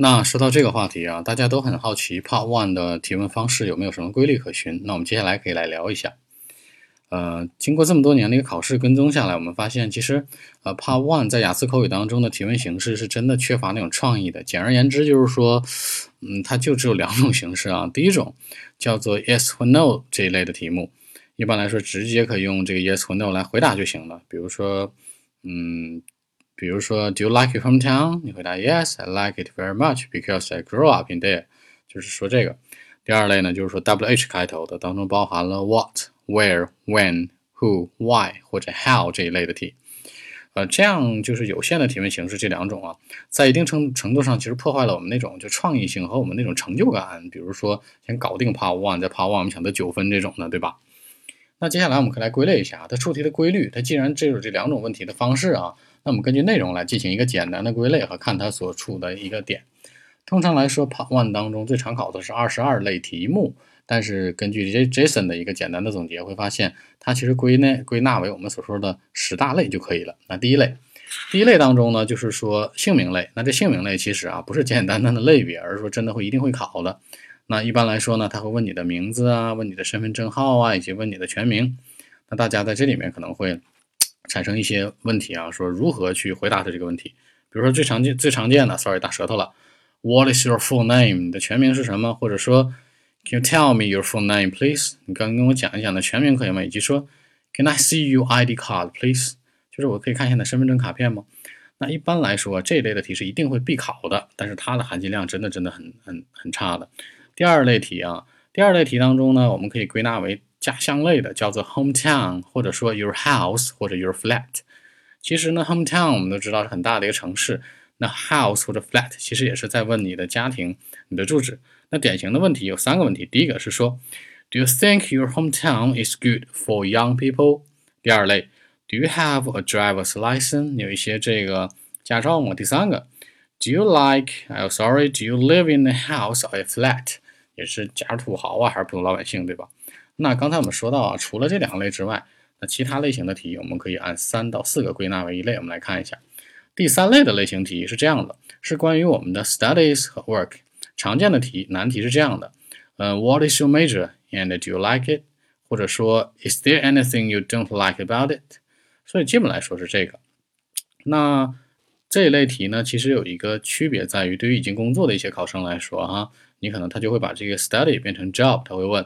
那说到这个话题啊，大家都很好奇 Part One 的提问方式有没有什么规律可循？那我们接下来可以来聊一下。呃，经过这么多年的一个考试跟踪下来，我们发现其实呃 Part One 在雅思口语当中的提问形式是真的缺乏那种创意的。简而言之就是说，嗯，它就只有两种形式啊。第一种叫做 Yes 或 No 这一类的题目，一般来说直接可以用这个 Yes 或 No 来回答就行了。比如说，嗯。比如说，Do you like your hometown？你回答 Yes，I like it very much because I grew up in there。就是说这个。第二类呢，就是说 W H 开头的，当中包含了 What、Where、When、Who、Why 或者 How 这一类的题。呃，这样就是有限的提问形式这两种啊，在一定程程度上其实破坏了我们那种就创意性和我们那种成就感。比如说，先搞定 Part One，再 Part One 我们想得九分这种的，对吧？那接下来我们可以来归类一下它出题的规律。它既然只有这两种问题的方式啊。那我们根据内容来进行一个简单的归类和看它所处的一个点。通常来说，Part One 当中最常考的是二十二类题目，但是根据 J Jason 的一个简单的总结，会发现它其实归纳归纳为我们所说的十大类就可以了。那第一类，第一类当中呢，就是说姓名类。那这姓名类其实啊不是简简单单的类别，而是说真的会一定会考的。那一般来说呢，他会问你的名字啊，问你的身份证号啊，以及问你的全名。那大家在这里面可能会。产生一些问题啊，说如何去回答他这个问题？比如说最常见、最常见的，sorry 打舌头了。What is your full name？你的全名是什么？或者说，Can you tell me your full name, please？你刚跟我讲一讲的全名可以吗？以及说，Can I see your ID card, please？就是我可以看一下你的身份证卡片吗？那一般来说，这一类的题是一定会必考的，但是它的含金量真的真的很很很差的。第二类题啊，第二类题当中呢，我们可以归纳为。家乡类的叫做 hometown，或者说 your house 或者 your flat。其实呢，hometown 我们都知道是很大的一个城市，那 house 或者 flat 其实也是在问你的家庭、你的住址。那典型的问题有三个问题，第一个是说，Do you think your hometown is good for young people？第二类，Do you have a driver's license？有一些这个驾照吗？第三个，Do you like？I'm sorry，Do you live in a house or a flat？也是假土豪啊，还是普通老百姓，对吧？那刚才我们说到啊，除了这两类之外，那其他类型的题我们可以按三到四个归纳为一类。我们来看一下，第三类的类型题是这样的，是关于我们的 studies 和 work 常见的题，难题是这样的，呃，What is your major and do you like it？或者说 Is there anything you don't like about it？所以基本来说是这个。那这一类题呢，其实有一个区别在于，对于已经工作的一些考生来说，哈，你可能他就会把这个 study 变成 job，他会问。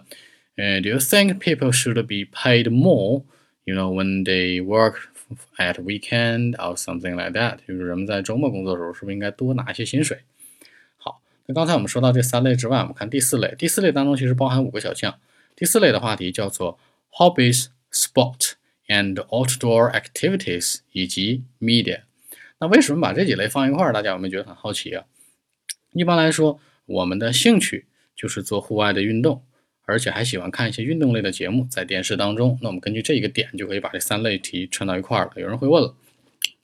Uh, do you think people should be paid more, you know, when they work at weekend or something like that？就是人们在周末工作的时候，是不是应该多拿一些薪水？好，那刚才我们说到这三类之外，我们看第四类。第四类当中其实包含五个小项。第四类的话题叫做 hobbies, sport and outdoor activities 以及 media。那为什么把这几类放一块儿？大家有没有觉得很好奇啊？一般来说，我们的兴趣就是做户外的运动。而且还喜欢看一些运动类的节目，在电视当中。那我们根据这一个点，就可以把这三类题串到一块儿了。有人会问了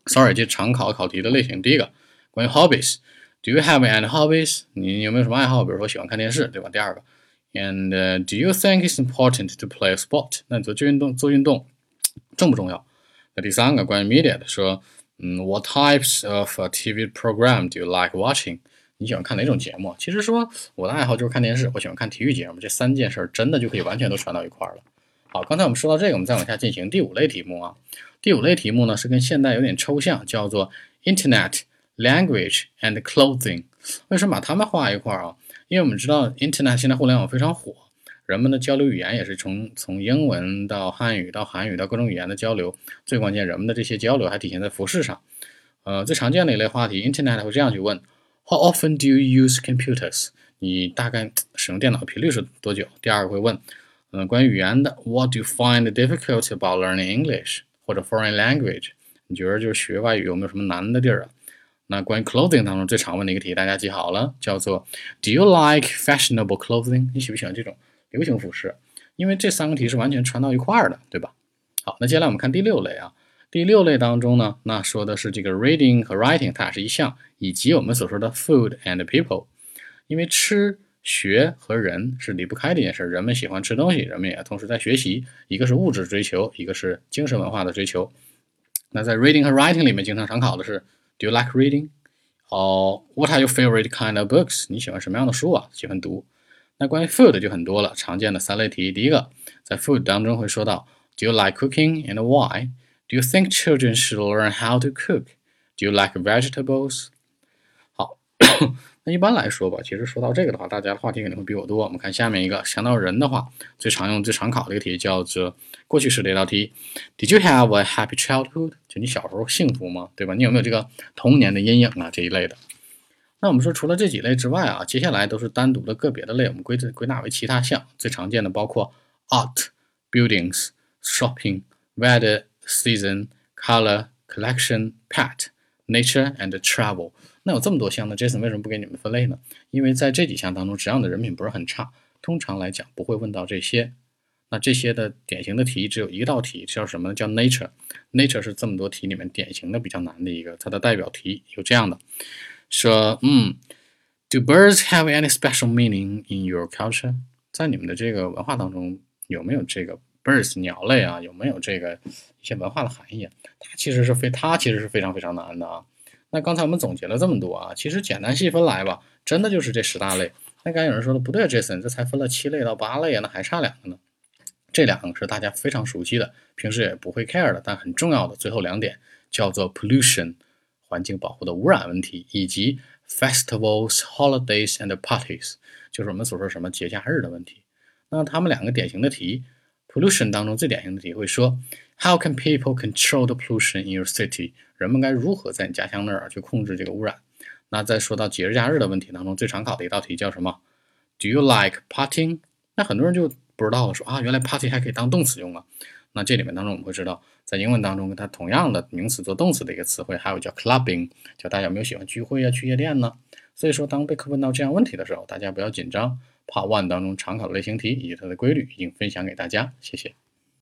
，Sorry，这常考考题的类型，第一个关于 hobbies，Do you have any hobbies？你有没有什么爱好？比如说喜欢看电视，对吧？第二个，And do you think it's important to play a sport？那你做运动做运动重不重要？那第三个关于 media 的说，嗯，What types of TV program do you like watching？你喜欢看哪种节目？其实说我的爱好就是看电视，我喜欢看体育节目。这三件事儿真的就可以完全都传到一块儿了。好，刚才我们说到这个，我们再往下进行第五类题目啊。第五类题目呢是跟现代有点抽象，叫做 Internet Language and Clothing。为什么把它们画一块儿啊？因为我们知道 Internet 现在互联网非常火，人们的交流语言也是从从英文到汉语到韩语到各种语言的交流。最关键，人们的这些交流还体现在服饰上。呃，最常见的一类话题，Internet 会这样去问。How often do you use computers？你大概使用电脑的频率是多久？第二个会问，嗯，关于语言的，What do you find difficult about learning English 或者 foreign language？你觉得就是学外语有没有什么难的地儿啊？那关于 clothing 当中最常问的一个题，大家记好了，叫做 Do you like fashionable clothing？你喜不喜欢这种流行服饰？因为这三个题是完全串到一块儿的，对吧？好，那接下来我们看第六类啊。第六类当中呢，那说的是这个 reading 和 writing，它俩是一项，以及我们所说的 food and people，因为吃、学和人是离不开的一件事。人们喜欢吃东西，人们也同时在学习，一个是物质追求，一个是精神文化的追求。那在 reading 和 writing 里面，经常常考的是 Do you like reading？好，What are your favorite kind of books？你喜欢什么样的书啊？喜欢读。那关于 food 就很多了，常见的三类题。第一个，在 food 当中会说到，Do you like cooking and why? Do you think children should learn how to cook？Do you like vegetables？好，那一般来说吧，其实说到这个的话，大家的话题肯定会比我多。我们看下面一个，想到人的话，最常用、最常考的一个题叫做过去式的一道题：Did you have a happy childhood？就你小时候幸福吗？对吧？你有没有这个童年的阴影啊？这一类的。那我们说，除了这几类之外啊，接下来都是单独的个别的类，我们归归纳为其他项。最常见的包括 art、buildings、shopping、weather、season、color、collection、pet、nature and travel。那有这么多项，那 Jason 为什么不给你们分类呢？因为在这几项当中，只要你的人品不是很差，通常来讲不会问到这些。那这些的典型的题只有一道题，叫什么呢？叫 nature。nature 是这么多题里面典型的比较难的一个，它的代表题有这样的。说，嗯，Do birds have any special meaning in your culture？在你们的这个文化当中，有没有这个 birds 鸟类啊？有没有这个一些文化的含义？它其实是非，它其实是非常非常难的啊。那刚才我们总结了这么多啊，其实简单细分来吧，真的就是这十大类。那刚才有人说了，不对，Jason，这才分了七类到八类啊，那还差两个呢。这两个是大家非常熟悉的，平时也不会 care 的，但很重要的最后两点叫做 pollution。环境保护的污染问题，以及 festivals, holidays and parties，就是我们所说什么节假日的问题。那他们两个典型的题，pollution 当中最典型的题会说，How can people control the pollution in your city？人们该如何在你家乡那儿去控制这个污染？那再说到节日假日的问题当中，最常考的一道题叫什么？Do you like partying？那很多人就不知道了，说啊，原来 party 还可以当动词用啊。那这里面当中我们会知道。在英文当中，跟它同样的名词做动词的一个词汇，还有叫 clubbing，叫大家有没有喜欢聚会啊、去夜店呢？所以说，当被课问到这样问题的时候，大家不要紧张。Part One 当中常考的类型题以及它的规律已经分享给大家，谢谢。